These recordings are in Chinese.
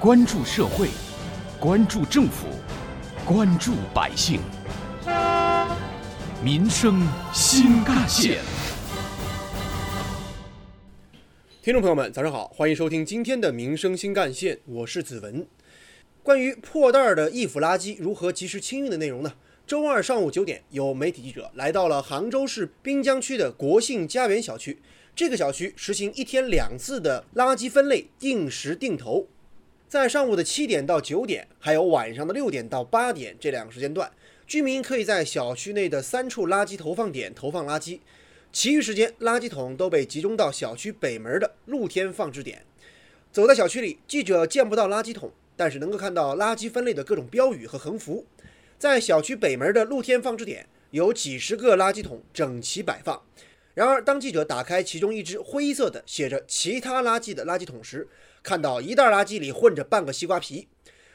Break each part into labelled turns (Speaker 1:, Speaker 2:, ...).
Speaker 1: 关注社会，关注政府，关注百姓，民生新干线。
Speaker 2: 听众朋友们，早上好，欢迎收听今天的《民生新干线》，我是子文。关于破袋儿的易腐垃圾如何及时清运的内容呢？周二上午九点，有媒体记者来到了杭州市滨江区的国信家园小区。这个小区实行一天两次的垃圾分类定时定投，在上午的七点到九点，还有晚上的六点到八点这两个时间段，居民可以在小区内的三处垃圾投放点投放垃圾。其余时间，垃圾桶都被集中到小区北门的露天放置点。走在小区里，记者见不到垃圾桶，但是能够看到垃圾分类的各种标语和横幅。在小区北门的露天放置点，有几十个垃圾桶整齐摆放。然而，当记者打开其中一只灰色的写着“其他垃圾”的垃圾桶时，看到一袋垃圾里混着半个西瓜皮。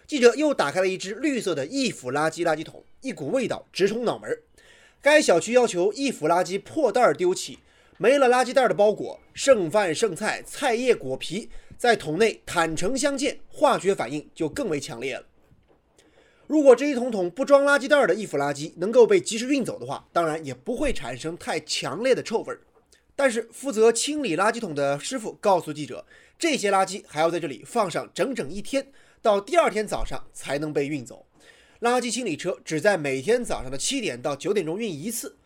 Speaker 2: 记者又打开了一只绿色的易腐垃圾垃圾桶，一股味道直冲脑门。该小区要求易腐垃圾破袋丢弃，没了垃圾袋的包裹、剩饭剩菜、菜叶果皮在桶内坦诚相见，化学反应就更为强烈了。如果这一桶桶不装垃圾袋的易腐垃圾能够被及时运走的话，当然也不会产生太强烈的臭味儿。但是负责清理垃圾桶的师傅告诉记者，这些垃圾还要在这里放上整整一天，到第二天早上才能被运走。垃圾清理车只在每天早上的七点到九点钟运一次，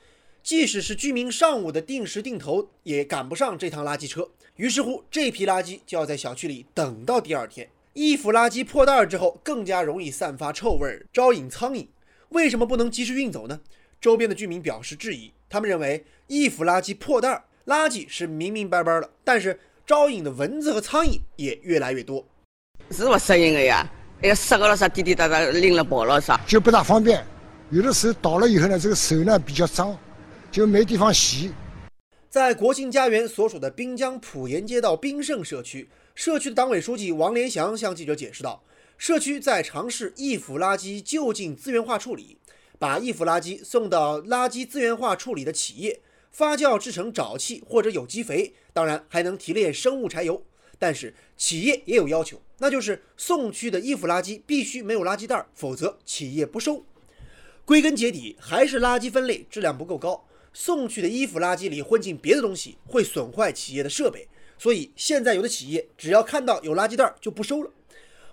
Speaker 2: 即使是居民上午的定时定投，也赶不上这趟垃圾车。于是乎，这批垃圾就要在小区里等到第二天。易腐垃圾破袋之后，更加容易散发臭味，招引苍蝇。为什么不能及时运走呢？周边的居民表示质疑，他们认为易腐垃圾破袋，垃圾是明明白白的，但是招引的蚊子和苍蝇也越来越多。
Speaker 3: 是不适应的呀。哎呀，湿了啥，滴滴答答拎了跑了啥，
Speaker 4: 就不大方便。有的时候倒了以后呢，这个手呢比较脏，就没地方洗。
Speaker 2: 在国庆家园所属的滨江普盐街道滨盛社区，社区的党委书记王连祥向记者解释道：“社区在尝试易腐垃圾就近资源化处理，把易腐垃圾送到垃圾资源化处理的企业发酵制成沼气或者有机肥，当然还能提炼生物柴油。但是企业也有要求。”那就是送去的易腐垃圾必须没有垃圾袋，否则企业不收。归根结底还是垃圾分类质量不够高，送去的衣服垃圾里混进别的东西，会损坏企业的设备。所以现在有的企业只要看到有垃圾袋就不收了。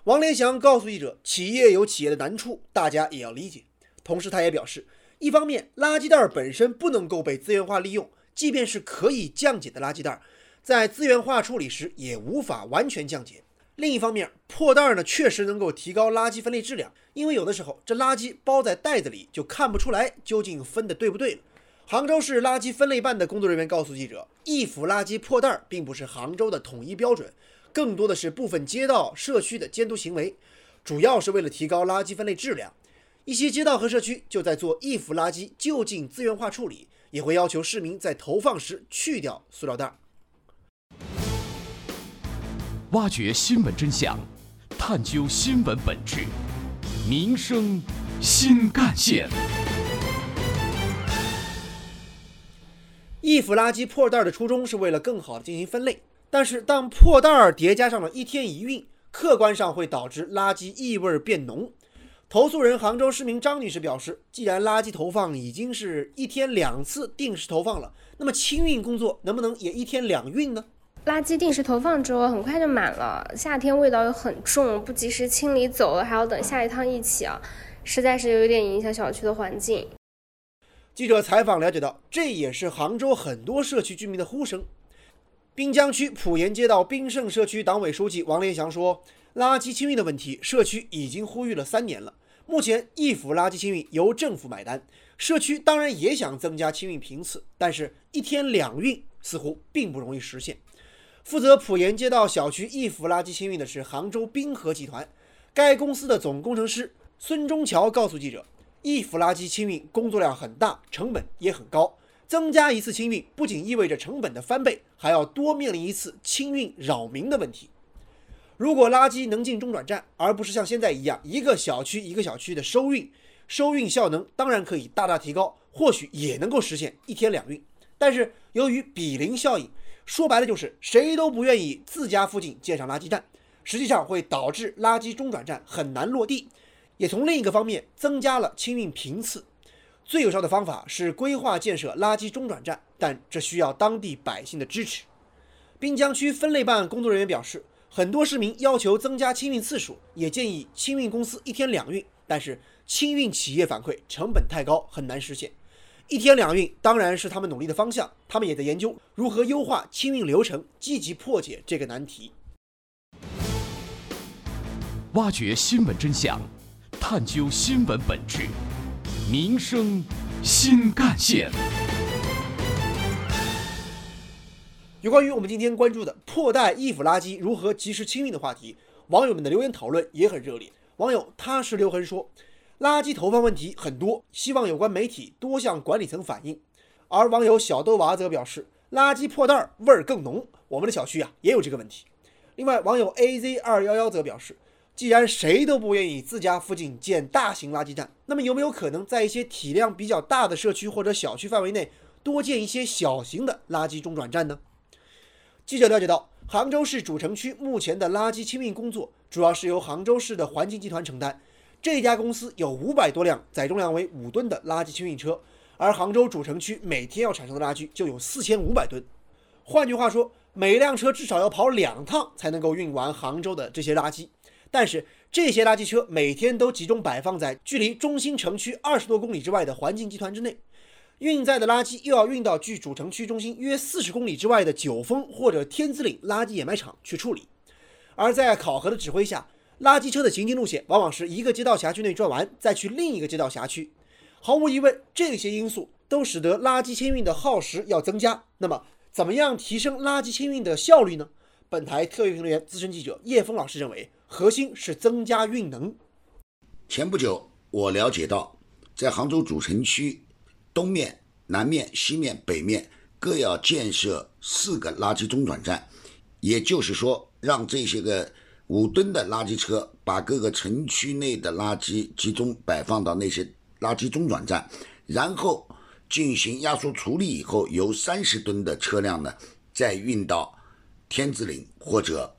Speaker 2: 王连祥告诉记者，企业有企业的难处，大家也要理解。同时他也表示，一方面垃圾袋本身不能够被资源化利用，即便是可以降解的垃圾袋，在资源化处理时也无法完全降解。另一方面，破袋呢确实能够提高垃圾分类质量，因为有的时候这垃圾包在袋子里就看不出来究竟分的对不对。杭州市垃圾分类办的工作人员告诉记者，易腐垃圾破袋并不是杭州的统一标准，更多的是部分街道社区的监督行为，主要是为了提高垃圾分类质量。一些街道和社区就在做易腐垃圾就近资源化处理，也会要求市民在投放时去掉塑料袋。
Speaker 1: 挖掘新闻真相，探究新闻本质，民生新干线。
Speaker 2: 易腐垃圾破袋的初衷是为了更好的进行分类，但是当破袋叠加上了一天一运，客观上会导致垃圾异味变浓。投诉人杭州市民张女士表示，既然垃圾投放已经是一天两次定时投放了，那么清运工作能不能也一天两运呢？
Speaker 5: 垃圾定时投放之后，很快就满了。夏天味道又很重，不及时清理走了，还要等下一趟一起啊，实在是有点影响小区的环境。
Speaker 2: 记者采访了解到，这也是杭州很多社区居民的呼声。滨江区普沿街道滨盛社区党委书记王连祥说：“垃圾清运的问题，社区已经呼吁了三年了。目前易腐垃圾清运由政府买单，社区当然也想增加清运频次，但是一天两运似乎并不容易实现。”负责普沿街道小区易腐垃圾清运的是杭州滨河集团，该公司的总工程师孙忠桥告诉记者，易腐垃圾清运工作量很大，成本也很高，增加一次清运不仅意味着成本的翻倍，还要多面临一次清运扰民的问题。如果垃圾能进中转站，而不是像现在一样一个小区一个小区的收运，收运效能当然可以大大提高，或许也能够实现一天两运。但是由于比邻效应。说白了就是谁都不愿意自家附近建上垃圾站，实际上会导致垃圾中转站很难落地，也从另一个方面增加了清运频次。最有效的方法是规划建设垃圾中转站，但这需要当地百姓的支持。滨江区分类办工作人员表示，很多市民要求增加清运次数，也建议清运公司一天两运，但是清运企业反馈成本太高，很难实现。一天两运当然是他们努力的方向，他们也在研究如何优化清运流程，积极破解这个难题。
Speaker 1: 挖掘新闻真相，探究新闻本质，民生新干线。
Speaker 2: 有关于我们今天关注的破袋易腐垃圾如何及时清运的话题，网友们的留言讨论也很热烈。网友踏实留痕说，垃圾投放问题很多，希望有关媒体多向管理层反映。而网友小豆娃则表示，垃圾破袋味儿更浓，我们的小区啊也有这个问题。另外，网友 AZ 二幺幺则表示，既然谁都不愿意自家附近建大型垃圾站，那么有没有可能在一些体量比较大的社区或者小区范围内多建一些小型的垃圾中转站呢？记者了解到，杭州市主城区目前的垃圾清运工作主要是由杭州市的环境集团承担。这家公司有五百多辆载重量为五吨的垃圾清运车，而杭州主城区每天要产生的垃圾就有四千五百吨。换句话说，每辆车至少要跑两趟才能够运完杭州的这些垃圾。但是这些垃圾车每天都集中摆放在距离中心城区二十多公里之外的环境集团之内。运载的垃圾又要运到距主城区中心约四十公里之外的九峰或者天子岭垃圾掩埋场去处理，而在考核的指挥下，垃圾车的行进路线往往是一个街道辖区内转完，再去另一个街道辖区。毫无疑问，这些因素都使得垃圾清运的耗时要增加。那么，怎么样提升垃圾清运的效率呢？本台特约评论员、资深记者叶峰老师认为，核心是增加运能。
Speaker 6: 前不久，我了解到，在杭州主城区。东面、南面、西面、北面各要建设四个垃圾中转站，也就是说，让这些个五吨的垃圾车把各个城区内的垃圾集中摆放到那些垃圾中转站，然后进行压缩处理以后，由三十吨的车辆呢再运到天子岭或者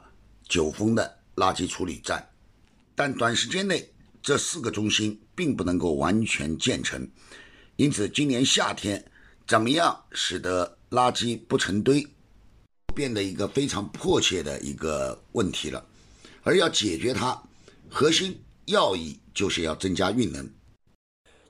Speaker 6: 九峰的垃圾处理站。但短时间内，这四个中心并不能够完全建成。因此，今年夏天怎么样使得垃圾不成堆，变得一个非常迫切的一个问题了。而要解决它，核心要义就是要增加运能。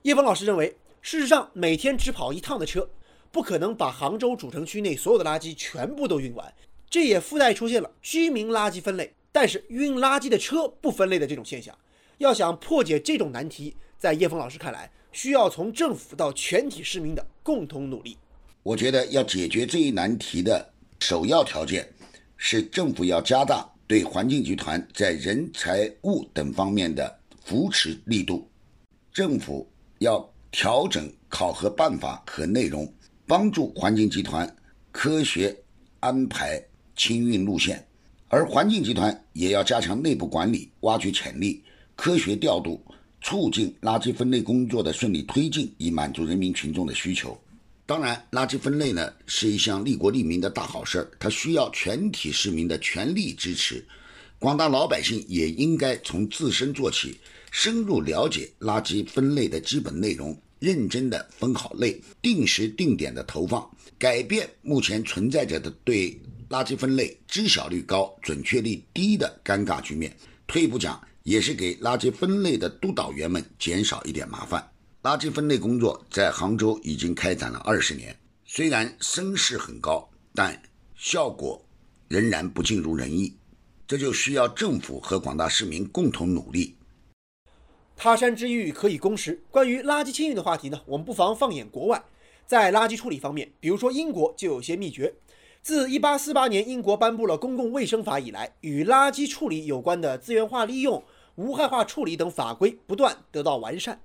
Speaker 2: 叶峰老师认为，事实上每天只跑一趟的车，不可能把杭州主城区内所有的垃圾全部都运完。这也附带出现了居民垃圾分类，但是运垃圾的车不分类的这种现象。要想破解这种难题，在叶峰老师看来，需要从政府到全体市民的共同努力。
Speaker 6: 我觉得要解决这一难题的首要条件是政府要加大对环境集团在人财物等方面的扶持力度，政府要调整考核办法和内容，帮助环境集团科学安排清运路线，而环境集团也要加强内部管理，挖掘潜力，科学调度。促进垃圾分类工作的顺利推进，以满足人民群众的需求。当然，垃圾分类呢是一项利国利民的大好事儿，它需要全体市民的全力支持。广大老百姓也应该从自身做起，深入了解垃圾分类的基本内容，认真的分好类，定时定点的投放，改变目前存在着的对垃圾分类知晓率高、准确率低的尴尬局面。退一步讲。也是给垃圾分类的督导员们减少一点麻烦。垃圾分类工作在杭州已经开展了二十年，虽然声势很高，但效果仍然不尽如人意。这就需要政府和广大市民共同努力。
Speaker 2: 他山之玉可以攻石。关于垃圾清运的话题呢，我们不妨放眼国外，在垃圾处理方面，比如说英国就有些秘诀。自1848年英国颁布了公共卫生法以来，与垃圾处理有关的资源化利用。无害化处理等法规不断得到完善。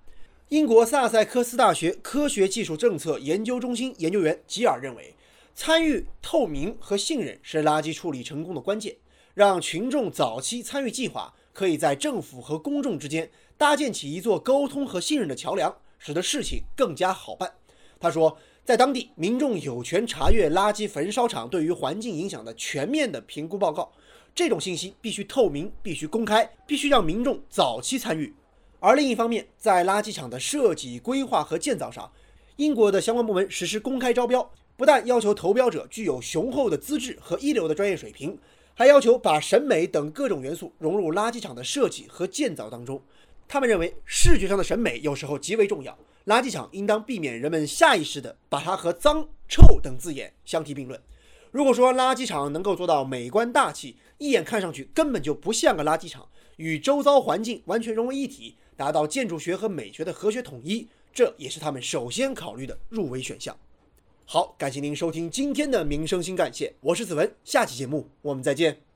Speaker 2: 英国萨塞克斯大学科学技术政策研究中心研究员吉尔认为，参与、透明和信任是垃圾处理成功的关键。让群众早期参与计划，可以在政府和公众之间搭建起一座沟通和信任的桥梁，使得事情更加好办。他说，在当地，民众有权查阅垃圾焚烧厂对于环境影响的全面的评估报告。这种信息必须透明、必须公开、必须让民众早期参与。而另一方面，在垃圾场的设计、规划和建造上，英国的相关部门实施公开招标，不但要求投标者具有雄厚的资质和一流的专业水平，还要求把审美等各种元素融入垃圾场的设计和建造当中。他们认为，视觉上的审美有时候极为重要，垃圾场应当避免人们下意识地把它和脏、臭等字眼相提并论。如果说垃圾场能够做到美观大气，一眼看上去根本就不像个垃圾场，与周遭环境完全融为一体，达到建筑学和美学的和谐统一，这也是他们首先考虑的入围选项。好，感谢您收听今天的民生新干线，我是子文，下期节目我们再见。